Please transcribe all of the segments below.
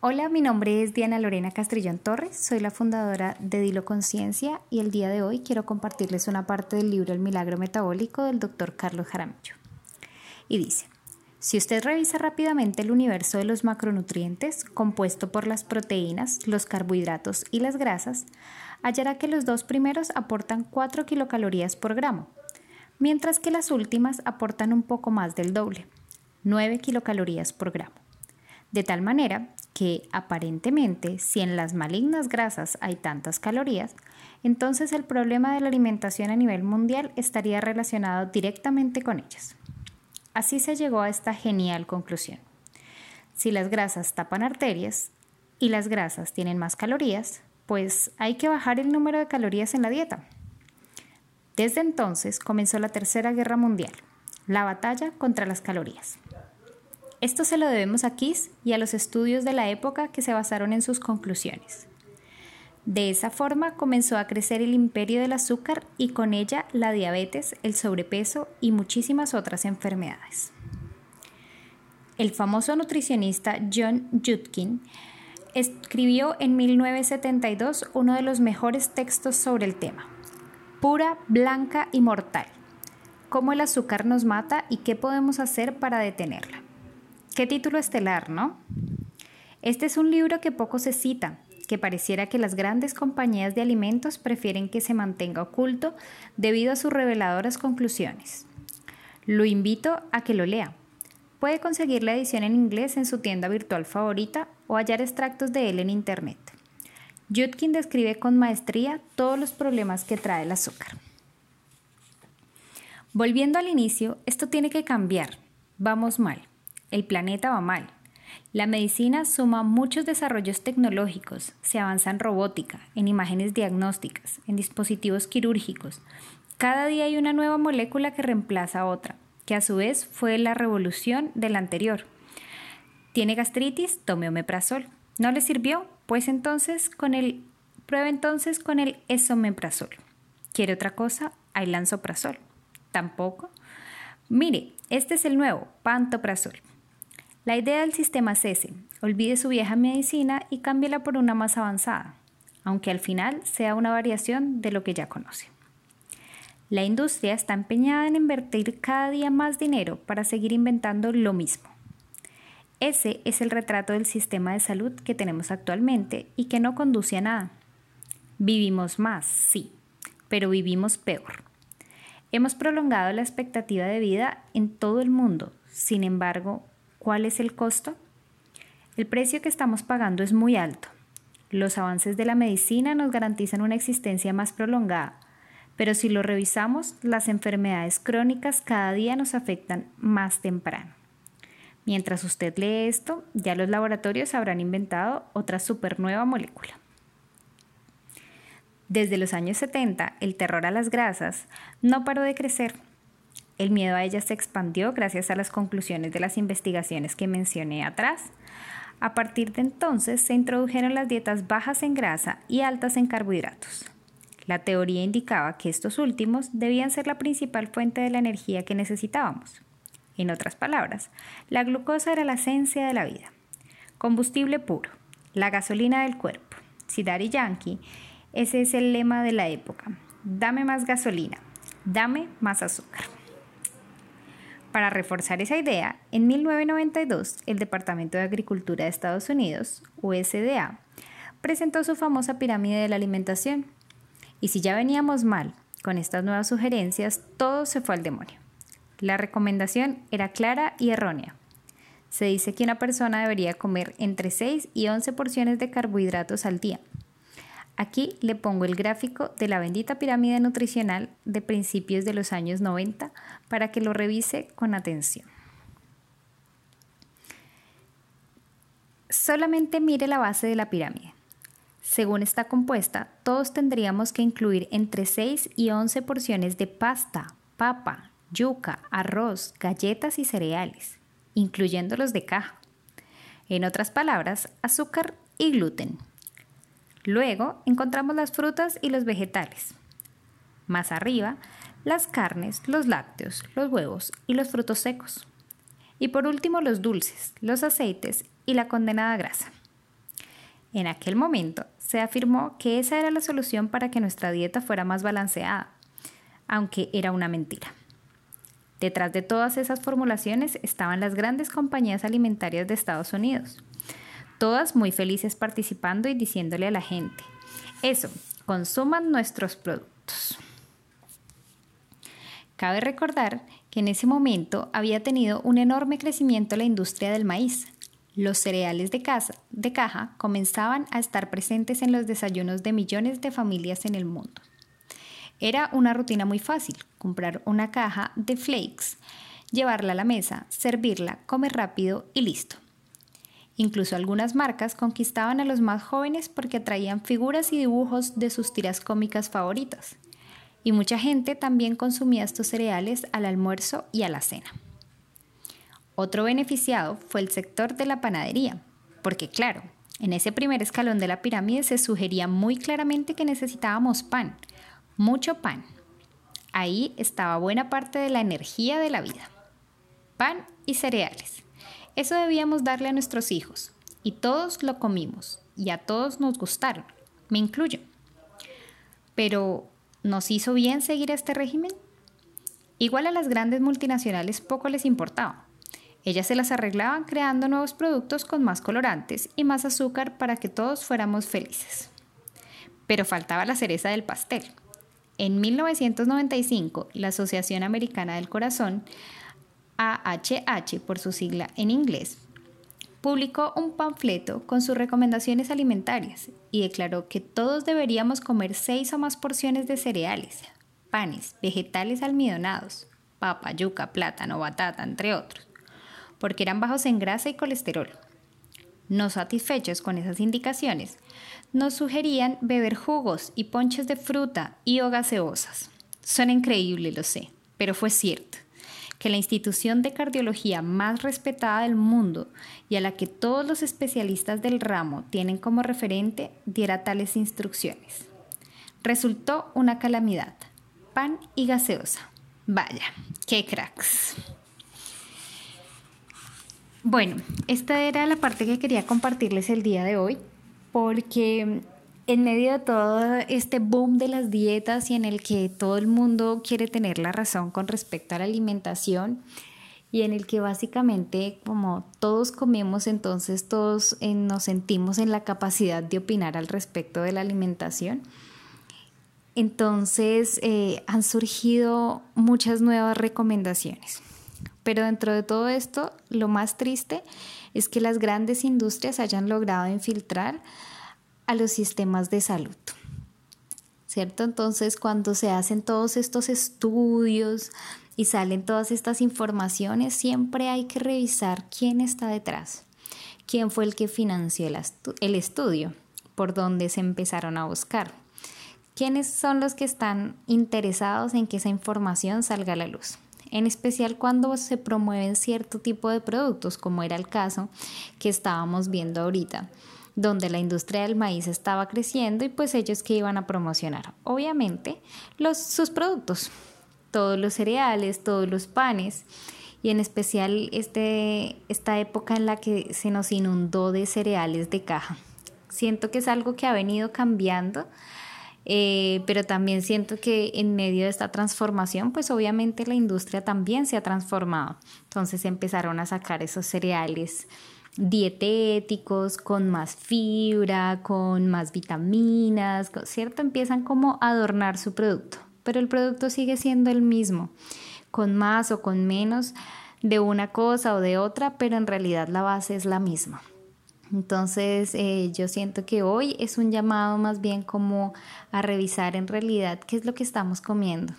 Hola, mi nombre es Diana Lorena Castrillón Torres, soy la fundadora de Dilo Conciencia y el día de hoy quiero compartirles una parte del libro El Milagro Metabólico del doctor Carlos Jaramillo. Y dice, si usted revisa rápidamente el universo de los macronutrientes, compuesto por las proteínas, los carbohidratos y las grasas, hallará que los dos primeros aportan 4 kilocalorías por gramo, mientras que las últimas aportan un poco más del doble, 9 kilocalorías por gramo. De tal manera que aparentemente si en las malignas grasas hay tantas calorías, entonces el problema de la alimentación a nivel mundial estaría relacionado directamente con ellas. Así se llegó a esta genial conclusión. Si las grasas tapan arterias y las grasas tienen más calorías, pues hay que bajar el número de calorías en la dieta. Desde entonces comenzó la Tercera Guerra Mundial, la batalla contra las calorías. Esto se lo debemos a Kiss y a los estudios de la época que se basaron en sus conclusiones. De esa forma comenzó a crecer el imperio del azúcar y con ella la diabetes, el sobrepeso y muchísimas otras enfermedades. El famoso nutricionista John Judkin escribió en 1972 uno de los mejores textos sobre el tema, Pura, blanca y mortal. Cómo el azúcar nos mata y qué podemos hacer para detenerla. Qué título estelar, ¿no? Este es un libro que poco se cita, que pareciera que las grandes compañías de alimentos prefieren que se mantenga oculto debido a sus reveladoras conclusiones. Lo invito a que lo lea. Puede conseguir la edición en inglés en su tienda virtual favorita o hallar extractos de él en Internet. Judkin describe con maestría todos los problemas que trae el azúcar. Volviendo al inicio, esto tiene que cambiar. Vamos mal. El planeta va mal. La medicina suma muchos desarrollos tecnológicos, se avanza en robótica, en imágenes diagnósticas, en dispositivos quirúrgicos. Cada día hay una nueva molécula que reemplaza a otra, que a su vez fue la revolución de la anterior. ¿Tiene gastritis? Tome omeprazol. ¿No le sirvió? Pues entonces con el prueba entonces con el esomeprazol. ¿Quiere otra cosa? Hay lanzoprazol. ¿Tampoco? Mire, este es el nuevo, pantoprazol. La idea del sistema es ese, olvide su vieja medicina y cámbiela por una más avanzada, aunque al final sea una variación de lo que ya conoce. La industria está empeñada en invertir cada día más dinero para seguir inventando lo mismo. Ese es el retrato del sistema de salud que tenemos actualmente y que no conduce a nada. Vivimos más, sí, pero vivimos peor. Hemos prolongado la expectativa de vida en todo el mundo, sin embargo, ¿Cuál es el costo? El precio que estamos pagando es muy alto. Los avances de la medicina nos garantizan una existencia más prolongada, pero si lo revisamos, las enfermedades crónicas cada día nos afectan más temprano. Mientras usted lee esto, ya los laboratorios habrán inventado otra supernueva molécula. Desde los años 70, el terror a las grasas no paró de crecer el miedo a ellas se expandió gracias a las conclusiones de las investigaciones que mencioné atrás. A partir de entonces se introdujeron las dietas bajas en grasa y altas en carbohidratos. La teoría indicaba que estos últimos debían ser la principal fuente de la energía que necesitábamos. En otras palabras, la glucosa era la esencia de la vida. Combustible puro, la gasolina del cuerpo. Si Yankee, ese es el lema de la época. Dame más gasolina, dame más azúcar. Para reforzar esa idea, en 1992 el Departamento de Agricultura de Estados Unidos, USDA, presentó su famosa pirámide de la alimentación. Y si ya veníamos mal con estas nuevas sugerencias, todo se fue al demonio. La recomendación era clara y errónea. Se dice que una persona debería comer entre 6 y 11 porciones de carbohidratos al día, Aquí le pongo el gráfico de la bendita pirámide nutricional de principios de los años 90 para que lo revise con atención. Solamente mire la base de la pirámide. Según está compuesta, todos tendríamos que incluir entre 6 y 11 porciones de pasta, papa, yuca, arroz, galletas y cereales, incluyendo los de caja. En otras palabras, azúcar y gluten. Luego encontramos las frutas y los vegetales. Más arriba, las carnes, los lácteos, los huevos y los frutos secos. Y por último, los dulces, los aceites y la condenada grasa. En aquel momento se afirmó que esa era la solución para que nuestra dieta fuera más balanceada, aunque era una mentira. Detrás de todas esas formulaciones estaban las grandes compañías alimentarias de Estados Unidos, todas muy felices participando y diciéndole a la gente, eso, consuman nuestros productos. Cabe recordar que en ese momento había tenido un enorme crecimiento la industria del maíz. Los cereales de, de caja comenzaban a estar presentes en los desayunos de millones de familias en el mundo. Era una rutina muy fácil, comprar una caja de flakes, llevarla a la mesa, servirla, comer rápido y listo. Incluso algunas marcas conquistaban a los más jóvenes porque atraían figuras y dibujos de sus tiras cómicas favoritas. Y mucha gente también consumía estos cereales al almuerzo y a la cena. Otro beneficiado fue el sector de la panadería, porque claro, en ese primer escalón de la pirámide se sugería muy claramente que necesitábamos pan, mucho pan. Ahí estaba buena parte de la energía de la vida. Pan y cereales. Eso debíamos darle a nuestros hijos. Y todos lo comimos. Y a todos nos gustaron. Me incluyo. Pero, ¿nos hizo bien seguir este régimen? Igual a las grandes multinacionales poco les importaba. Ellas se las arreglaban creando nuevos productos con más colorantes y más azúcar para que todos fuéramos felices. Pero faltaba la cereza del pastel. En 1995, la Asociación Americana del Corazón, AHH por su sigla en inglés, publicó un panfleto con sus recomendaciones alimentarias y declaró que todos deberíamos comer seis o más porciones de cereales, panes, vegetales almidonados, papa, yuca, plátano, batata, entre otros, porque eran bajos en grasa y colesterol. No satisfechos con esas indicaciones, nos sugerían beber jugos y ponches de fruta y o gaseosas. Suena increíble, lo sé, pero fue cierto que la institución de cardiología más respetada del mundo y a la que todos los especialistas del ramo tienen como referente diera tales instrucciones. Resultó una calamidad. Pan y gaseosa. Vaya, qué cracks. Bueno, esta era la parte que quería compartirles el día de hoy porque en medio de todo este boom de las dietas y en el que todo el mundo quiere tener la razón con respecto a la alimentación y en el que básicamente como todos comemos, entonces todos eh, nos sentimos en la capacidad de opinar al respecto de la alimentación. Entonces eh, han surgido muchas nuevas recomendaciones. Pero dentro de todo esto, lo más triste es que las grandes industrias hayan logrado infiltrar a los sistemas de salud. ¿Cierto? Entonces, cuando se hacen todos estos estudios y salen todas estas informaciones, siempre hay que revisar quién está detrás, quién fue el que financió el, estudio, por dónde se empezaron a buscar, quiénes son los que están interesados en que esa información salga a la luz en especial cuando se promueven cierto tipo de productos, como era el caso que estábamos viendo ahorita donde la industria del maíz estaba creciendo y pues ellos que iban a promocionar, obviamente, sus productos, todos los cereales, todos los panes y en especial este, esta época en la que se nos inundó de cereales de caja. Siento que es algo que ha venido cambiando eh, pero también siento que en medio de esta transformación, pues obviamente la industria también se ha transformado. Entonces empezaron a sacar esos cereales dietéticos, con más fibra, con más vitaminas, ¿cierto? Empiezan como a adornar su producto, pero el producto sigue siendo el mismo, con más o con menos de una cosa o de otra, pero en realidad la base es la misma. Entonces eh, yo siento que hoy es un llamado más bien como a revisar en realidad qué es lo que estamos comiendo.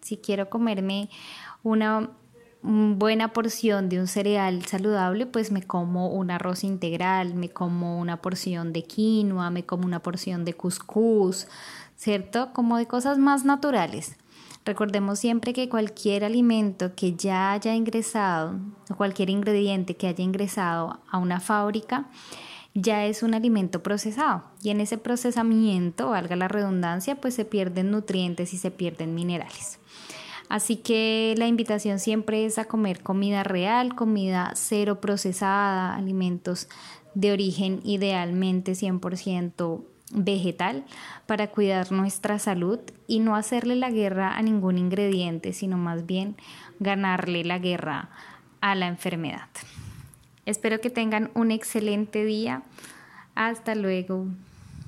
Si quiero comerme una buena porción de un cereal saludable, pues me como un arroz integral, me como una porción de quinoa, me como una porción de cuscús, ¿cierto? Como de cosas más naturales. Recordemos siempre que cualquier alimento que ya haya ingresado, o cualquier ingrediente que haya ingresado a una fábrica, ya es un alimento procesado. Y en ese procesamiento, valga la redundancia, pues se pierden nutrientes y se pierden minerales. Así que la invitación siempre es a comer comida real, comida cero procesada, alimentos de origen idealmente 100% vegetal para cuidar nuestra salud y no hacerle la guerra a ningún ingrediente, sino más bien ganarle la guerra a la enfermedad. Espero que tengan un excelente día. Hasta luego.